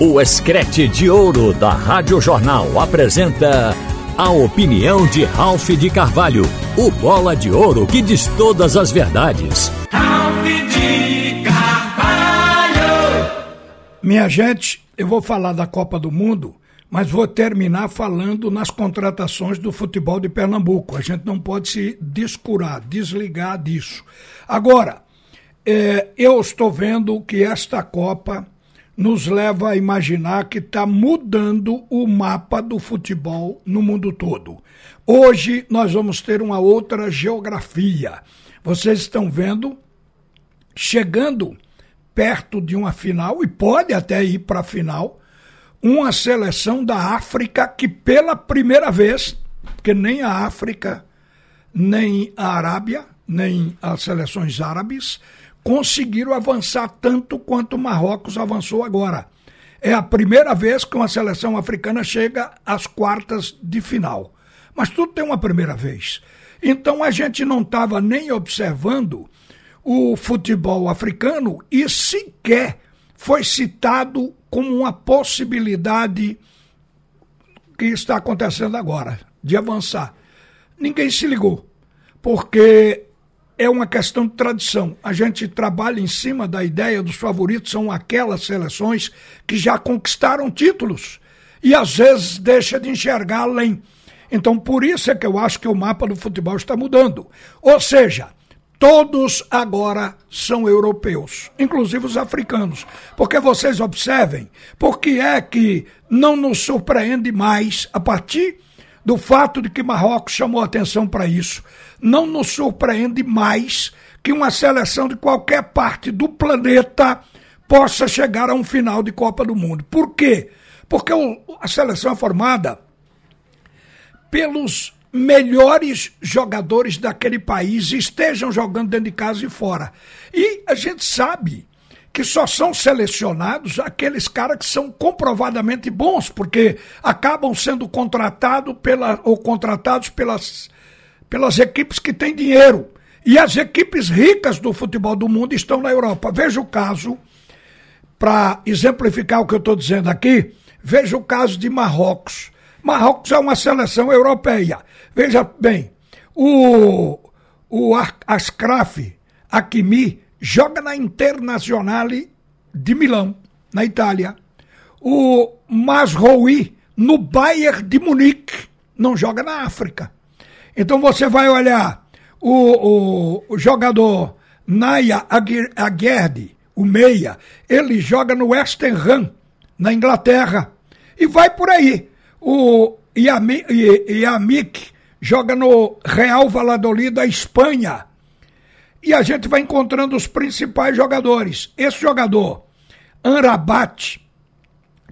O Escrete de Ouro da Rádio Jornal apresenta a opinião de Ralph de Carvalho, o bola de ouro que diz todas as verdades. Ralph de Carvalho! Minha gente, eu vou falar da Copa do Mundo, mas vou terminar falando nas contratações do futebol de Pernambuco. A gente não pode se descurar, desligar disso. Agora, é, eu estou vendo que esta Copa nos leva a imaginar que está mudando o mapa do futebol no mundo todo. Hoje nós vamos ter uma outra geografia. Vocês estão vendo, chegando perto de uma final, e pode até ir para a final, uma seleção da África que pela primeira vez, porque nem a África, nem a Arábia, nem as seleções árabes, conseguiram avançar tanto quanto o Marrocos avançou agora. É a primeira vez que uma seleção africana chega às quartas de final. Mas tudo tem uma primeira vez. Então a gente não estava nem observando o futebol africano e sequer foi citado como uma possibilidade que está acontecendo agora, de avançar. Ninguém se ligou, porque é uma questão de tradição. A gente trabalha em cima da ideia dos favoritos, são aquelas seleções que já conquistaram títulos e às vezes deixa de enxergar além. Então, por isso é que eu acho que o mapa do futebol está mudando. Ou seja, todos agora são europeus, inclusive os africanos. Porque vocês observem, por que é que não nos surpreende mais a partir do fato de que Marrocos chamou atenção para isso, não nos surpreende mais que uma seleção de qualquer parte do planeta possa chegar a um final de Copa do Mundo. Por quê? Porque a seleção é formada pelos melhores jogadores daquele país estejam jogando dentro de casa e fora. E a gente sabe que só são selecionados aqueles caras que são comprovadamente bons, porque acabam sendo contratados pela, ou contratados pelas, pelas equipes que têm dinheiro. E as equipes ricas do futebol do mundo estão na Europa. Veja o caso, para exemplificar o que eu estou dizendo aqui, veja o caso de Marrocos. Marrocos é uma seleção europeia. Veja bem, o, o Askraf Hakimi joga na Internazionale de Milão, na Itália. O Masroui no Bayern de Munique, não joga na África. Então você vai olhar o, o, o jogador Naya Aguerd, o meia, ele joga no West Ham, na Inglaterra. E vai por aí. O Yamik joga no Real Valladolid da Espanha e a gente vai encontrando os principais jogadores. Esse jogador, Anrabat,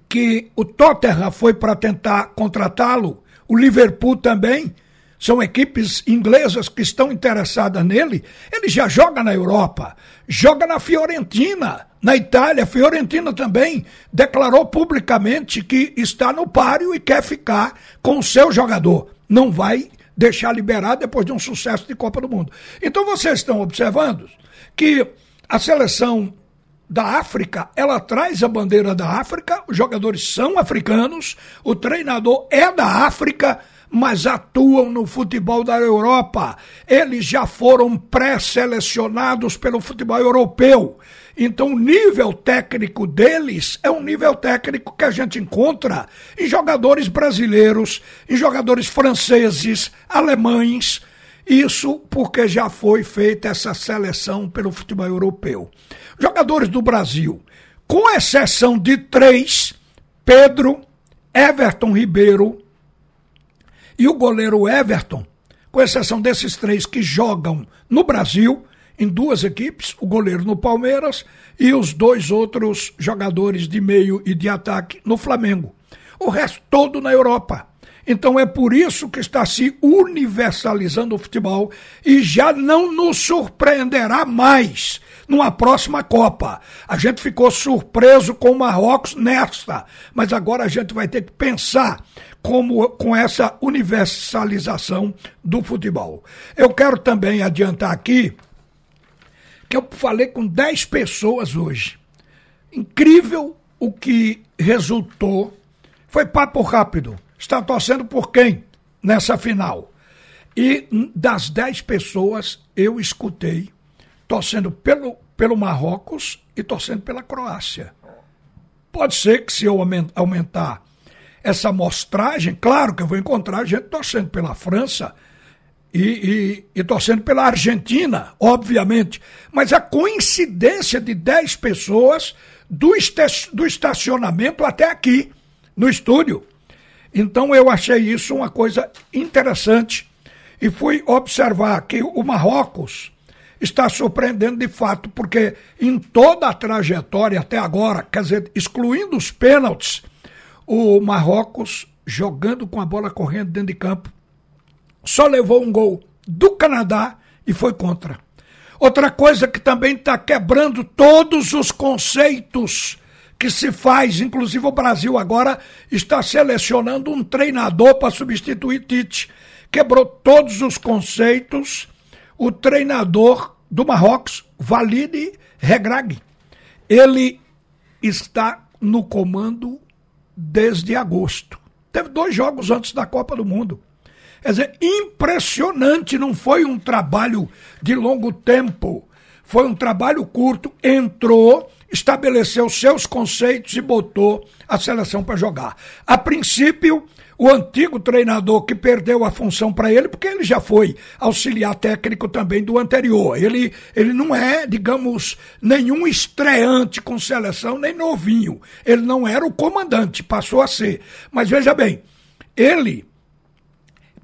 que o Tottenham foi para tentar contratá-lo, o Liverpool também, são equipes inglesas que estão interessadas nele. Ele já joga na Europa, joga na Fiorentina, na Itália. A Fiorentina também declarou publicamente que está no páreo e quer ficar com o seu jogador. Não vai deixar liberado depois de um sucesso de Copa do Mundo. Então vocês estão observando que a seleção da África, ela traz a bandeira da África, os jogadores são africanos, o treinador é da África, mas atuam no futebol da Europa. Eles já foram pré-selecionados pelo futebol europeu. Então, o nível técnico deles é um nível técnico que a gente encontra em jogadores brasileiros, em jogadores franceses, alemães. Isso porque já foi feita essa seleção pelo futebol europeu. Jogadores do Brasil, com exceção de três: Pedro, Everton Ribeiro e o goleiro Everton, com exceção desses três que jogam no Brasil, em duas equipes, o goleiro no Palmeiras e os dois outros jogadores de meio e de ataque no Flamengo. O resto todo na Europa. Então é por isso que está se universalizando o futebol e já não nos surpreenderá mais numa próxima Copa. A gente ficou surpreso com o Marrocos nesta, mas agora a gente vai ter que pensar como com essa universalização do futebol. Eu quero também adiantar aqui que eu falei com 10 pessoas hoje. Incrível o que resultou foi papo rápido. Está torcendo por quem nessa final? E das dez pessoas, eu escutei torcendo pelo, pelo Marrocos e torcendo pela Croácia. Pode ser que se eu aumentar essa amostragem, claro que eu vou encontrar gente torcendo pela França e, e, e, torcendo pela Argentina, obviamente. Mas a coincidência de 10 pessoas do, do estacionamento até aqui, no estúdio. Então eu achei isso uma coisa interessante e fui observar que o Marrocos está surpreendendo de fato, porque em toda a trajetória até agora, quer dizer, excluindo os pênaltis, o Marrocos jogando com a bola correndo dentro de campo, só levou um gol do Canadá e foi contra. Outra coisa que também está quebrando todos os conceitos que se faz, inclusive o Brasil agora está selecionando um treinador para substituir Tite. Quebrou todos os conceitos. O treinador do Marrocos, Valide Regrag, ele está no comando desde agosto. Teve dois jogos antes da Copa do Mundo. Quer dizer, impressionante, não foi um trabalho de longo tempo, foi um trabalho curto. Entrou, estabeleceu seus conceitos e botou a seleção para jogar. A princípio, o antigo treinador que perdeu a função para ele, porque ele já foi auxiliar técnico também do anterior. Ele, ele não é, digamos, nenhum estreante com seleção, nem novinho. Ele não era o comandante, passou a ser. Mas veja bem, ele,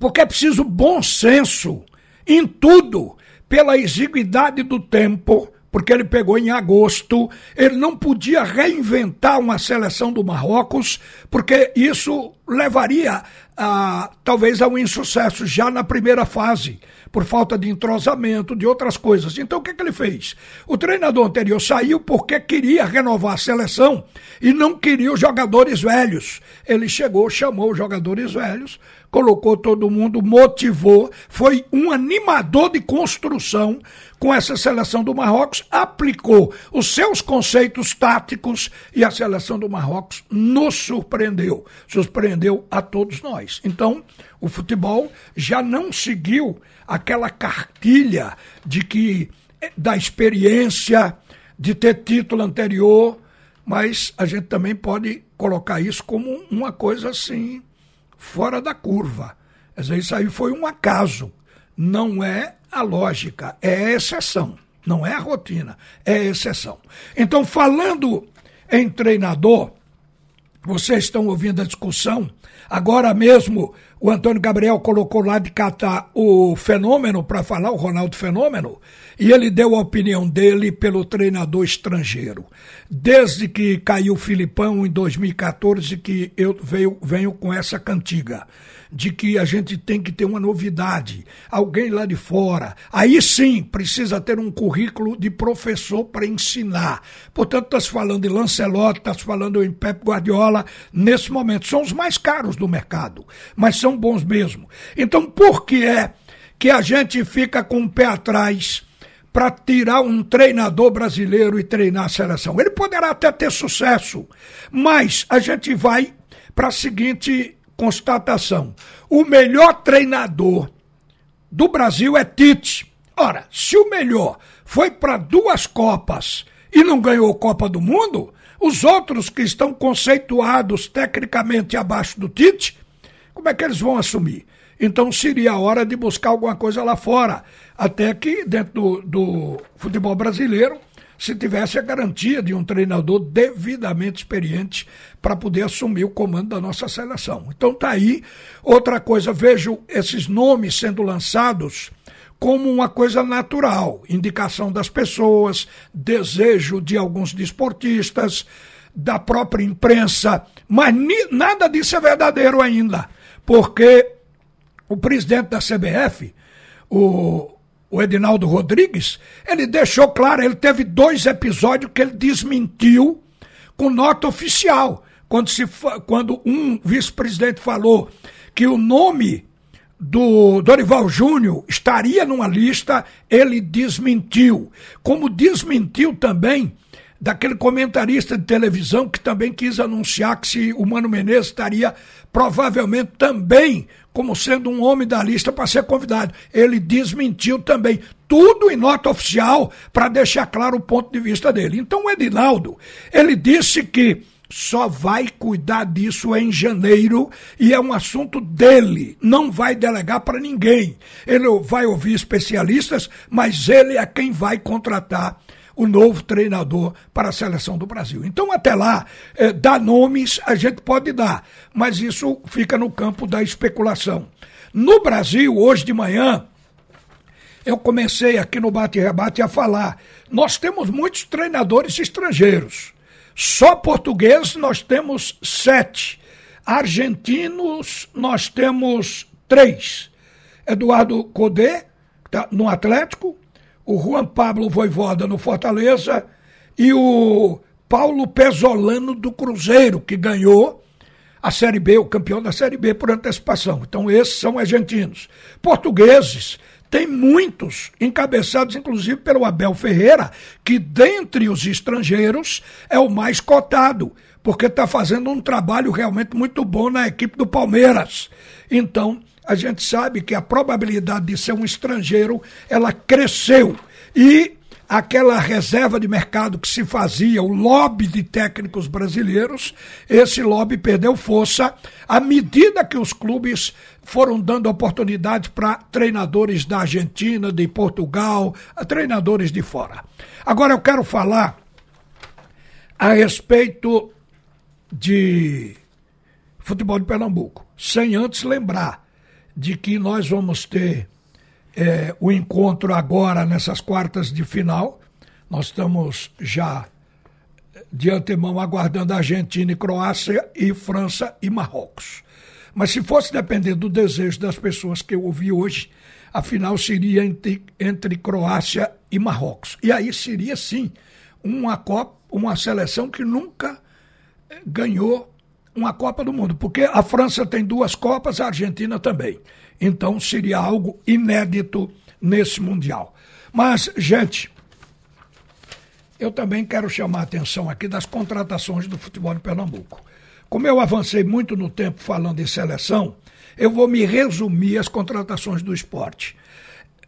porque é preciso bom senso em tudo, pela exiguidade do tempo, porque ele pegou em agosto, ele não podia reinventar uma seleção do Marrocos, porque isso levaria a, talvez a um insucesso já na primeira fase, por falta de entrosamento, de outras coisas. Então o que, que ele fez? O treinador anterior saiu porque queria renovar a seleção e não queria os jogadores velhos. Ele chegou, chamou os jogadores velhos, colocou todo mundo, motivou, foi um animador de construção com essa seleção do Marrocos, aplicou os seus conceitos táticos e a seleção do Marrocos nos surpreendeu. Surpreendeu a todos nós. Então, o futebol já não seguiu aquela cartilha de que eh, da experiência de ter título anterior, mas a gente também pode colocar isso como uma coisa assim fora da curva. Quer dizer, isso aí foi um acaso. Não é a lógica, é a exceção. Não é a rotina, é a exceção. Então, falando em treinador, vocês estão ouvindo a discussão. Agora mesmo, o Antônio Gabriel colocou lá de catar o fenômeno para falar, o Ronaldo Fenômeno, e ele deu a opinião dele pelo treinador estrangeiro. Desde que caiu o Filipão em 2014, que eu venho, venho com essa cantiga de que a gente tem que ter uma novidade, alguém lá de fora. Aí sim precisa ter um currículo de professor para ensinar. Portanto, está se falando em Lancelotti, está se falando em Pep Guardiola, nesse momento. São os mais caros do mercado, mas são bons mesmo. Então, por que é que a gente fica com o pé atrás? para tirar um treinador brasileiro e treinar a seleção. Ele poderá até ter sucesso, mas a gente vai para a seguinte constatação: o melhor treinador do Brasil é Tite. Ora, se o melhor foi para duas Copas e não ganhou Copa do Mundo, os outros que estão conceituados tecnicamente abaixo do Tite, como é que eles vão assumir? Então seria a hora de buscar alguma coisa lá fora. Até que dentro do, do futebol brasileiro se tivesse a garantia de um treinador devidamente experiente para poder assumir o comando da nossa seleção. Então tá aí outra coisa, vejo esses nomes sendo lançados como uma coisa natural, indicação das pessoas, desejo de alguns desportistas, da própria imprensa, mas nada disso é verdadeiro ainda, porque o presidente da CBF, o o Edinaldo Rodrigues, ele deixou claro, ele teve dois episódios que ele desmentiu com nota oficial. Quando, se, quando um vice-presidente falou que o nome do Dorival Júnior estaria numa lista, ele desmentiu. Como desmentiu também daquele comentarista de televisão que também quis anunciar que se o Mano Menezes estaria provavelmente também como sendo um homem da lista para ser convidado. Ele desmentiu também tudo em nota oficial para deixar claro o ponto de vista dele. Então o Edinaldo, ele disse que só vai cuidar disso em janeiro e é um assunto dele, não vai delegar para ninguém. Ele vai ouvir especialistas, mas ele é quem vai contratar o novo treinador para a seleção do Brasil. Então, até lá, eh, dar nomes a gente pode dar, mas isso fica no campo da especulação. No Brasil, hoje de manhã, eu comecei aqui no Bate-Rebate a falar. Nós temos muitos treinadores estrangeiros. Só portugueses nós temos sete. Argentinos nós temos três. Eduardo Codê, tá no Atlético, o Juan Pablo Voivoda no Fortaleza e o Paulo Pesolano do Cruzeiro, que ganhou a Série B, o campeão da Série B por antecipação. Então esses são argentinos. Portugueses, tem muitos, encabeçados inclusive pelo Abel Ferreira, que dentre os estrangeiros é o mais cotado, porque está fazendo um trabalho realmente muito bom na equipe do Palmeiras. Então, a gente sabe que a probabilidade de ser um estrangeiro, ela cresceu. E aquela reserva de mercado que se fazia, o lobby de técnicos brasileiros, esse lobby perdeu força à medida que os clubes foram dando oportunidade para treinadores da Argentina, de Portugal, treinadores de fora. Agora eu quero falar a respeito de futebol de Pernambuco, sem antes lembrar de que nós vamos ter é, o encontro agora nessas quartas de final. Nós estamos já de antemão aguardando Argentina e Croácia e França e Marrocos. Mas se fosse depender do desejo das pessoas que eu ouvi hoje, a final seria entre, entre Croácia e Marrocos. E aí seria sim uma Copa, uma seleção que nunca eh, ganhou uma Copa do Mundo, porque a França tem duas Copas, a Argentina também. Então seria algo inédito nesse Mundial. Mas, gente, eu também quero chamar a atenção aqui das contratações do futebol de Pernambuco. Como eu avancei muito no tempo falando em seleção, eu vou me resumir as contratações do esporte.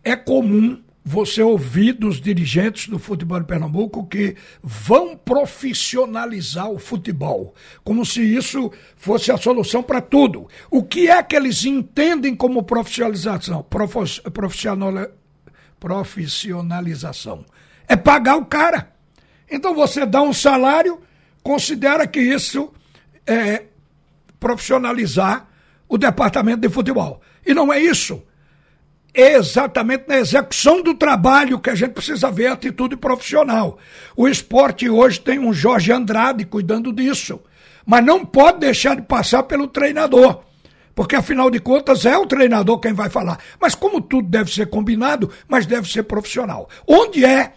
É comum você ouvir dos dirigentes do futebol de Pernambuco que vão profissionalizar o futebol, como se isso fosse a solução para tudo. O que é que eles entendem como profissionalização? Profissional, profissionalização. É pagar o cara. Então você dá um salário, considera que isso é profissionalizar o departamento de futebol. E não é isso exatamente na execução do trabalho que a gente precisa ver a atitude profissional. O esporte hoje tem um Jorge Andrade cuidando disso, mas não pode deixar de passar pelo treinador. Porque afinal de contas é o treinador quem vai falar. Mas como tudo deve ser combinado, mas deve ser profissional. Onde é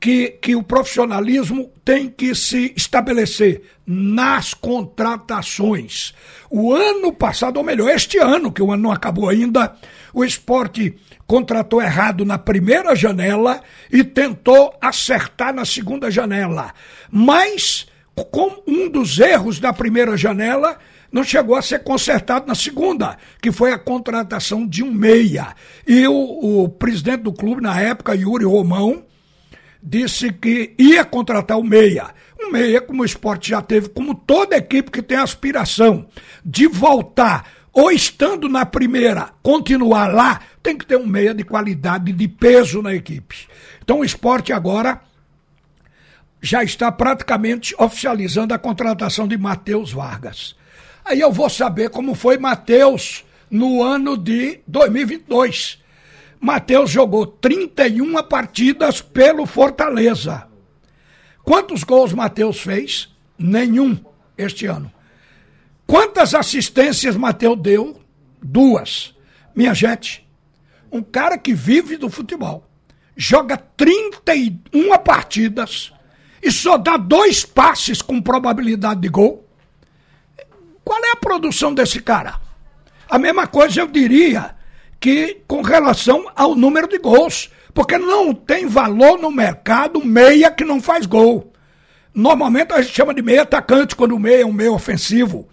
que, que o profissionalismo tem que se estabelecer nas contratações. O ano passado, ou melhor, este ano, que o ano não acabou ainda, o esporte contratou errado na primeira janela e tentou acertar na segunda janela. Mas, com um dos erros da primeira janela, não chegou a ser consertado na segunda, que foi a contratação de um meia. E o, o presidente do clube, na época, Yuri Romão, disse que ia contratar o meia. Um meia, como o esporte já teve, como toda equipe que tem aspiração de voltar, ou estando na primeira, continuar lá, tem que ter um meia de qualidade, de peso na equipe. Então o esporte agora já está praticamente oficializando a contratação de Matheus Vargas. Aí eu vou saber como foi Matheus no ano de 2022 Matheus jogou 31 partidas pelo Fortaleza. Quantos gols Matheus fez? Nenhum este ano. Quantas assistências Matheus deu? Duas. Minha gente, um cara que vive do futebol, joga 31 partidas e só dá dois passes com probabilidade de gol. Qual é a produção desse cara? A mesma coisa eu diria que com relação ao número de gols. Porque não tem valor no mercado meia que não faz gol. Normalmente a gente chama de meio atacante quando o meio é um meio ofensivo.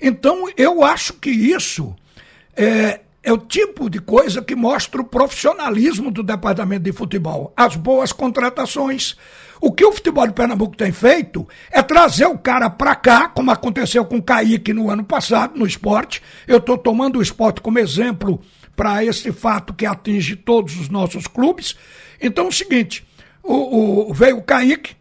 Então eu acho que isso é, é o tipo de coisa que mostra o profissionalismo do departamento de futebol. As boas contratações. O que o futebol de Pernambuco tem feito é trazer o cara para cá, como aconteceu com o Kaique no ano passado, no esporte. Eu estou tomando o esporte como exemplo para esse fato que atinge todos os nossos clubes. Então é o seguinte: o, o, veio o Kaique,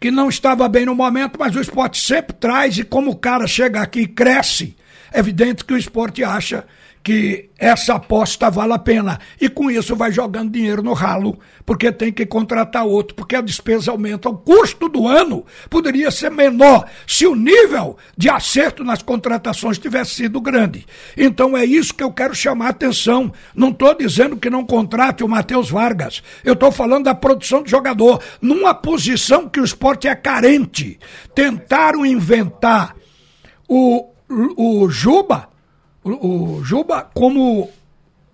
que não estava bem no momento, mas o esporte sempre traz, e como o cara chega aqui e cresce, é evidente que o esporte acha que essa aposta vale a pena. E com isso vai jogando dinheiro no ralo, porque tem que contratar outro, porque a despesa aumenta. O custo do ano poderia ser menor se o nível de acerto nas contratações tivesse sido grande. Então é isso que eu quero chamar a atenção. Não estou dizendo que não contrate o Matheus Vargas. Eu estou falando da produção de jogador. Numa posição que o esporte é carente. Tentaram inventar o, o Juba o, Juba como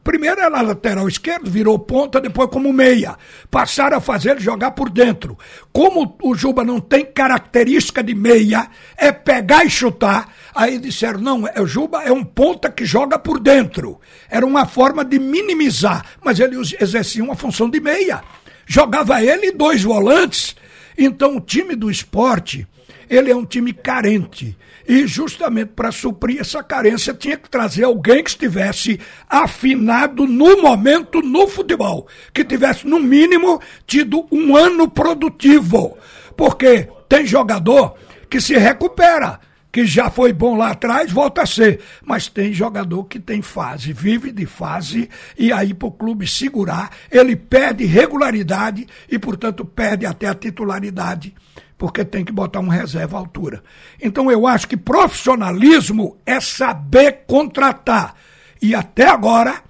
Primeiro era lateral esquerdo, virou ponta, depois como meia. Passaram a fazer jogar por dentro. Como o Juba não tem característica de meia, é pegar e chutar. Aí disseram: não, é, o Juba é um ponta que joga por dentro. Era uma forma de minimizar, mas ele exercia uma função de meia. Jogava ele e dois volantes. Então o time do esporte ele é um time carente. E justamente para suprir essa carência, tinha que trazer alguém que estivesse afinado no momento no futebol. Que tivesse, no mínimo, tido um ano produtivo. Porque tem jogador que se recupera que já foi bom lá atrás, volta a ser. Mas tem jogador que tem fase, vive de fase, e aí para o clube segurar, ele perde regularidade e, portanto, perde até a titularidade porque tem que botar um reserva à altura. Então eu acho que profissionalismo é saber contratar. E até agora,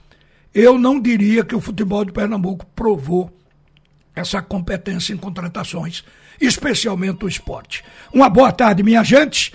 eu não diria que o futebol de Pernambuco provou essa competência em contratações, especialmente o esporte. Uma boa tarde, minha gente.